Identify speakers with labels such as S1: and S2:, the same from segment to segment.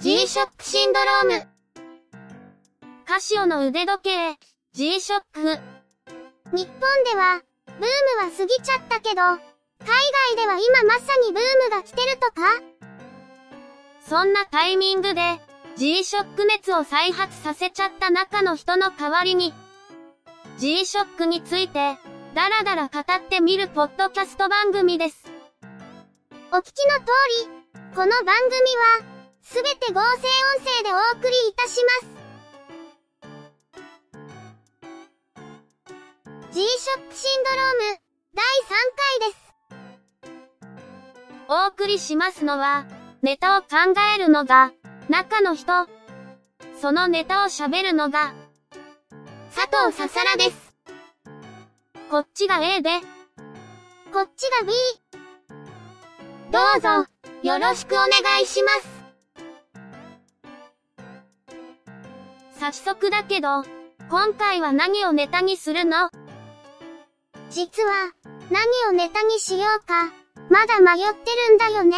S1: G-SHOCK シンドローム。カシオの腕時計、G-SHOCK。
S2: 日本では、ブームは過ぎちゃったけど、海外では今まさにブームが来てるとか？
S1: そんなタイミングで、G-SHOCK 熱を再発させちゃった中の人の代わりに、G-SHOCK について、だらだら語ってみるポッドキャスト番組です。
S2: お聞きの通り、この番組は、すべて合成音声でお送りいたします。G-SHOCK シンドローム、第3回です。
S1: お送りしますのは、ネタを考えるのが、中の人。そのネタを喋るのが、佐藤ささらです。こっちが A で、
S2: こっちが B。
S1: どうぞ、よろしくお願いします。早速だけど、今回は何をネタにするの？
S2: 実は、何をネタにしようか、まだ迷ってるんだよね。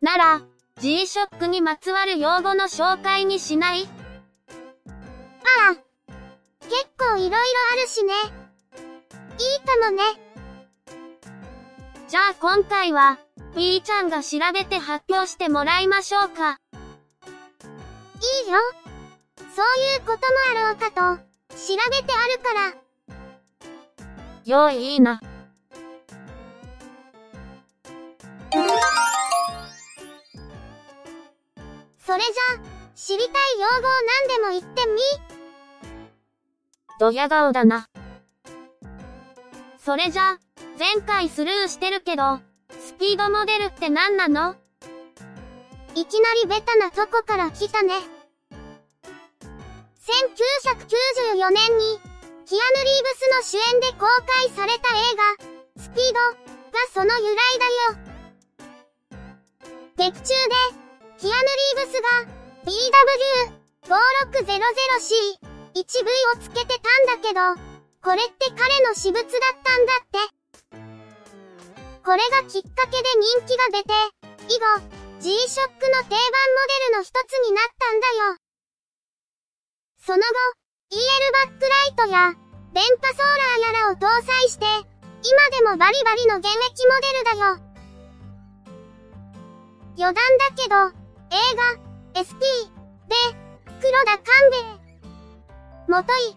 S1: なら、G-SHOCK にまつわる用語の紹介にしない？
S2: ああ、結構いろいろあるしね。いいかもね。
S1: じゃあ今回は、ーちゃんが調べて発表してもらいましょうか。
S2: いいよ。そういうこともあろうかと、調べてあるから。
S1: よいいいな。
S2: それじゃ、知りたい用語を何でも言ってみ
S1: ドヤ顔だな。それじゃ、前回スルーしてるけど、スピードモデルって何なの？
S2: いきなりベタなとこから来たね。1994年に、キアヌ・リーブスの主演で公開された映画、スピードがその由来だよ。劇中で、キアヌ・リーブスが BW5600C 1V をつけてたんだけど、これって彼の私物だったんだって。これがきっかけで人気が出て、以後、G-SHOCK の定番モデルの一つになったんだよ。その後、EL バックライトや、電波ソーラーやらを搭載して、今でもバリバリの現役モデルだよ。余談だけど、映画、SP で、黒田官兵衛元井、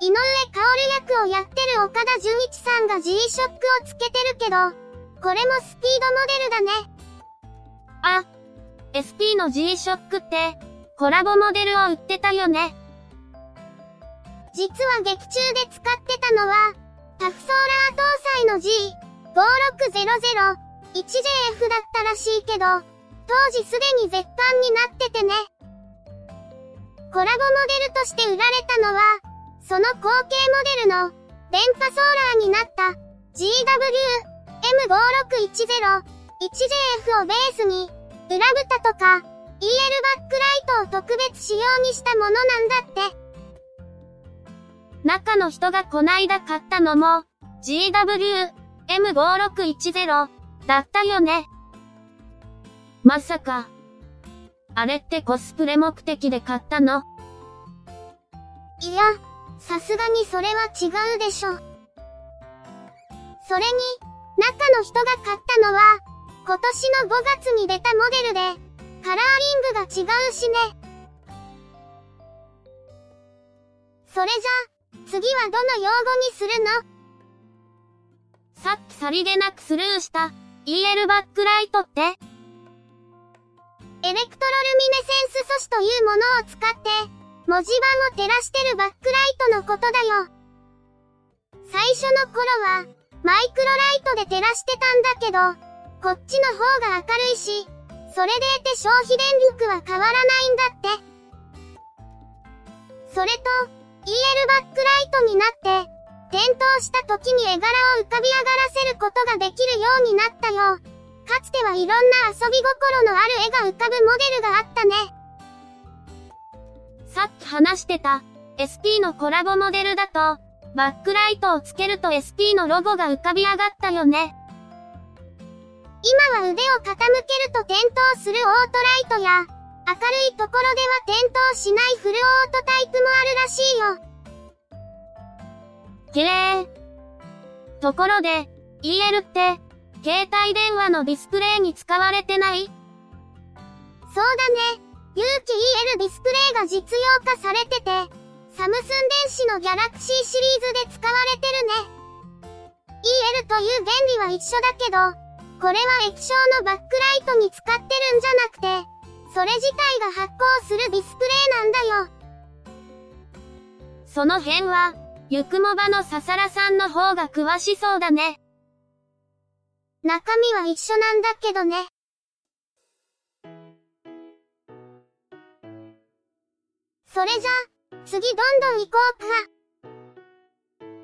S2: 井上薫役をやってる岡田純一さんが G-SHOCK をつけてるけど、これもスピードモデルだね。
S1: あ、SP の G-SHOCK って、コラボモデルを売ってたよね。
S2: 実は劇中で使ってたのは、タフソーラー搭載の G5600 1JF だったらしいけど、当時すでに絶版になっててね。コラボモデルとして売られたのは、その後継モデルの電波ソーラーになった GW M5610 1JF をベースに、裏蓋とか EL バックライトを特別仕様にしたものなんだって。
S1: 中の人がこないだ買ったのも GW M5610 だったよね。まさか。あれってコスプレ目的で買ったの？
S2: いや、さすがにそれは違うでしょ。それに、中の人が買ったのは、今年の5月に出たモデルで、カラーリングが違うしね。それじゃ、次はどの用語にするの？
S1: さっきさりげなくスルーした EL バックライトって？
S2: エレクトロルミネセンス素子というものを使って、文字盤を照らしてるバックライトのことだよ。最初の頃は、マイクロライトで照らしてたんだけど、こっちの方が明るいし、それでいて消費電力は変わらないんだって。それと、EL バックライトになって、点灯した時に絵柄を浮かび上がらせることができるようになったよ。かつてはいろんな遊び心のある絵が浮かぶモデルがあったね。
S1: さっき話してた SP のコラボモデルだと、バックライトをつけると SP のロゴが浮かび上がったよね。
S2: 今は腕を傾けると点灯するオートライトや、明るいところでは点灯しないフルオートタイプもあるらしいよ。
S1: 綺麗。ところで、EL って、携帯電話のディスプレイに使われてない？
S2: そうだね。有機 EL ディスプレイが実用化されてて、サムスン電子のギャラクシーシリーズで使われてるね。EL という原理は一緒だけど、これは液晶のバックライトに使ってるんじゃなくて、それ自体が発光するディスプレイなんだよ。
S1: その辺は、ゆくもばのささらさんの方が詳しそうだね。
S2: 中身は一緒なんだけどね。それじゃ、次どんどん行こうか。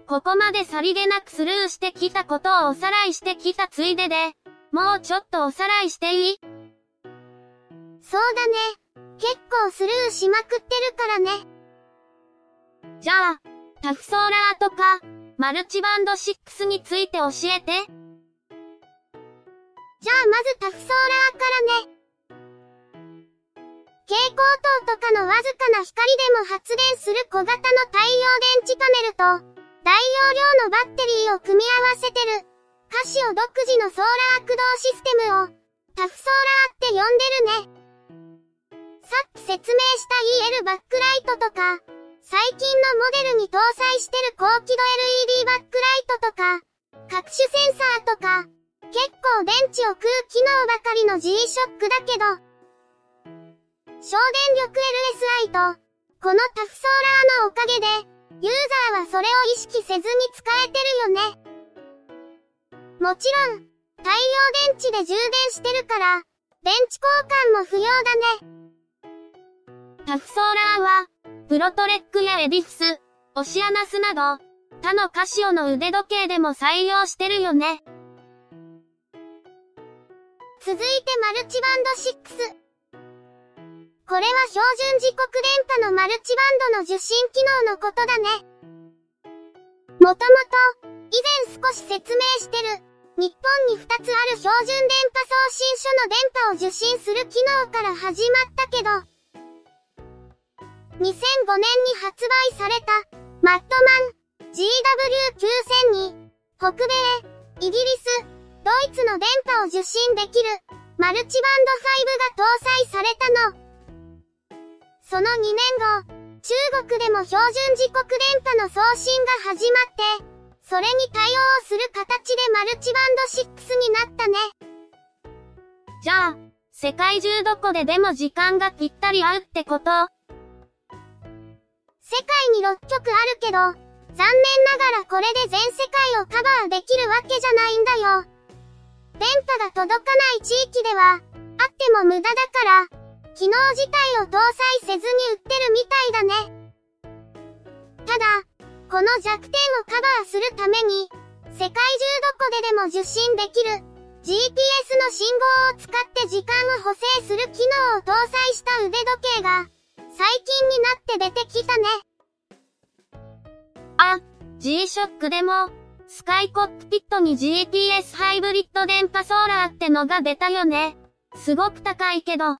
S1: ここまでさりげなくスルーしてきたことをおさらいしてきたついでで、もうちょっとおさらいしていい？
S2: そうだね。結構スルーしまくってるからね。
S1: じゃあ、タフソーラーとか、マルチバンド6について教えて。
S2: じゃあまずタフソーラーからね。蛍光灯とかのわずかな光でも発電する小型の太陽電池パネルと、大容量のバッテリーを組み合わせてる、カシオ独自のソーラー駆動システムを、タフソーラーって呼んでるね。さっき説明した EL バックライトとか、最近のモデルに搭載してる高輝度 LED バックライトとか、各種センサーとか、結構電池を食う機能ばかりの G-SHOCK だけど、省電力 LSI と、このタフソーラーのおかげで、ユーザーはそれを意識せずに使えてるよね。もちろん、太陽電池で充電してるから、電池交換も不要だね。
S1: タフソーラーは、プロトレックやエディフス、オシアナスなど、他のカシオの腕時計でも採用してるよね。
S2: 続いてマルチバンド6。これは標準時刻電波のマルチバンドの受信機能のことだね。もともと、以前少し説明してる、日本に2つある標準電波送信所の電波を受信する機能から始まったけど、2005年に発売された、マットマン GW9000 に、北米、イギリス、ドイツの電波を受信できる、マルチバンド5が搭載されたの。その2年後、中国でも標準時刻電波の送信が始まって、それに対応する形でマルチバンド6になったね。
S1: じゃあ、世界中どこででも時間がぴったり合うってこと？世
S2: 界に6曲あるけど、残念ながらこれで全世界をカバーできるわけじゃないんだよ。電波が届かない地域では、あっても無駄だから、機能自体を搭載せずに売っこの弱点をカバーするために、世界中どこででも受信できる GPS の信号を使って時間を補正する機能を搭載した腕時計が最近になって出てきたね。
S1: あ、G-SHOCK でもスカイコックピットに GPS ハイブリッド電波ソーラーってのが出たよね。すごく高いけど。
S2: そう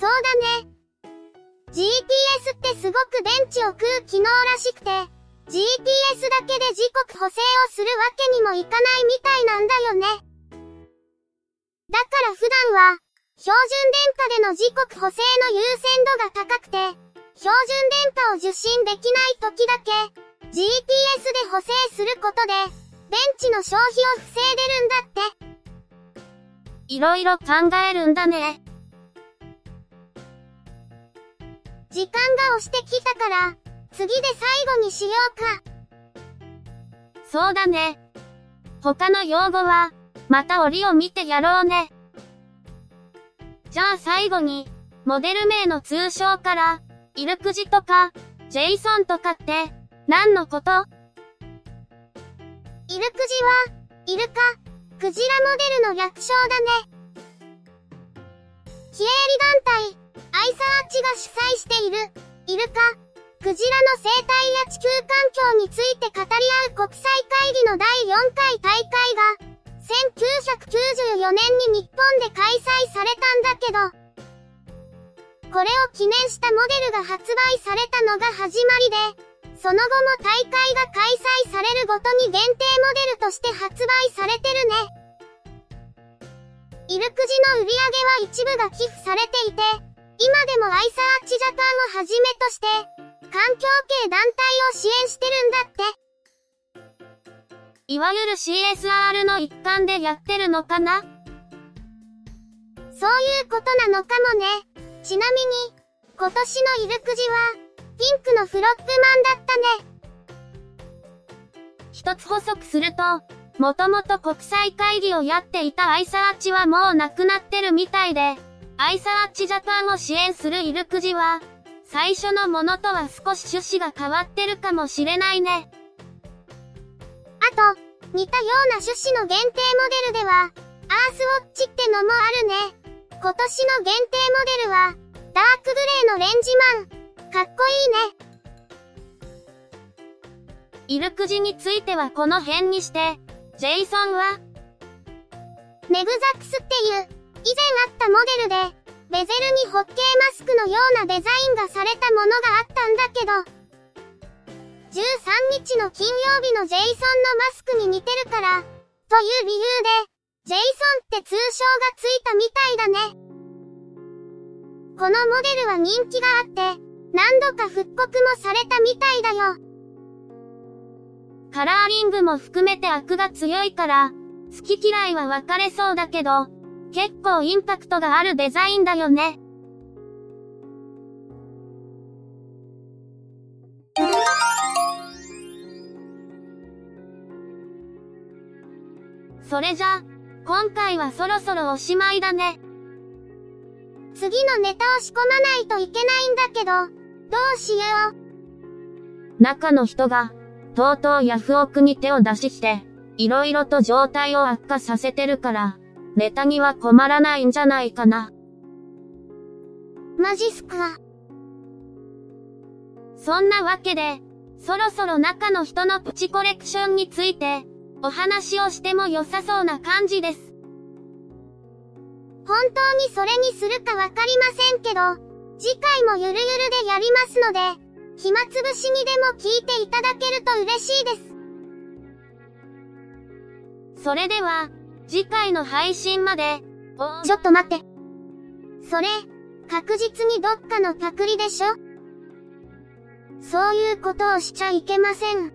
S2: だね。GPS ってすごく電池を食う機能らしくて、GPS だけで時刻補正をするわけにもいかないみたいなんだよね。だから普段は、標準電波での時刻補正の優先度が高くて、標準電波を受信できない時だけ、GPS で補正することで、電池の消費を防いでるんだって。
S1: いろいろ考えるんだね。
S2: 時間が押してきたから、次で最後にしようか。
S1: そうだね。他の用語は、また折を見てやろうね。じゃあ最後に、モデル名の通称から、イルクジとか、ジェイソンとかって、何のこと？
S2: イルクジは、イルカ、クジラモデルの略称だね。非営利団体、アイサーチが主催している、イルカ、クジラの生態や地球環境について語り合う国際会議の第4回大会が、1994年に日本で開催されたんだけど、これを記念したモデルが発売されたのが始まりで、その後も大会が開催されるごとに限定モデルとして発売されてるね。イルクジの売り上げは一部が寄付されていて、今でもアイサーチジャパンをはじめとして、環境系団体を支援してるんだって。
S1: いわゆる CSR の一環でやってるのかな？
S2: そういうことなのかもね。ちなみに、今年のイルクジは、ピンクのフロッグマンだった
S1: ね。一つ補足すると、もともと国際会議をやっていたアイサーチはもうなくなってるみたいで、アイサーチジャパンを支援するイルクジは、最初のものとは少し趣旨が変わってるかもしれないね。
S2: あと、似たような趣旨の限定モデルでは、アースウォッチってのもあるね。今年の限定モデルは、ダークグレーのレンジマン。かっこ
S1: いいね。イルクジについてはこの辺にして、ジェイソンは、
S2: ネグザックスっていう、以前あったモデルで、ベゼルにホッケーマスクのようなデザインがされたものがあったんだけど、13日の金曜日のジェイソンのマスクに似てるから、という理由で、ジェイソンって通称がついたみたいだね。このモデルは人気があって、何度か復刻もされたみたいだよ。
S1: カラーリングも含めて悪が強いから、好き嫌いは分かれそうだけど、結構インパクトがあるデザインだよね。それじゃ、今回はそろそろおしまいだね。
S2: 次のネタを仕込まないといけないんだけど、どうしよ
S1: う。中の人が、とうとうヤフオクに手を出しして、いろいろと状態を悪化させてるから、ネタには困らないんじゃないかな。
S2: マジっすか？
S1: そんなわけで、そろそろ中の人のプチコレクションについて、お話をしても良さそうな感じです。
S2: 本当にそれにするかわかりませんけど、次回もゆるゆるでやりますので、暇つぶしにでも聞いていただけると嬉しいです。
S1: それでは、次回の配信まで、
S2: ちょっと待って。それ、確実にどっかのパクリでしょ？そういうことをしちゃいけません。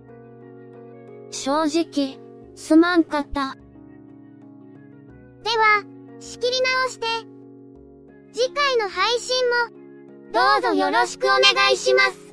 S1: 正直、すまんかった。
S2: では、仕切り直して、次回の配信も、どうぞよろしくお願いします。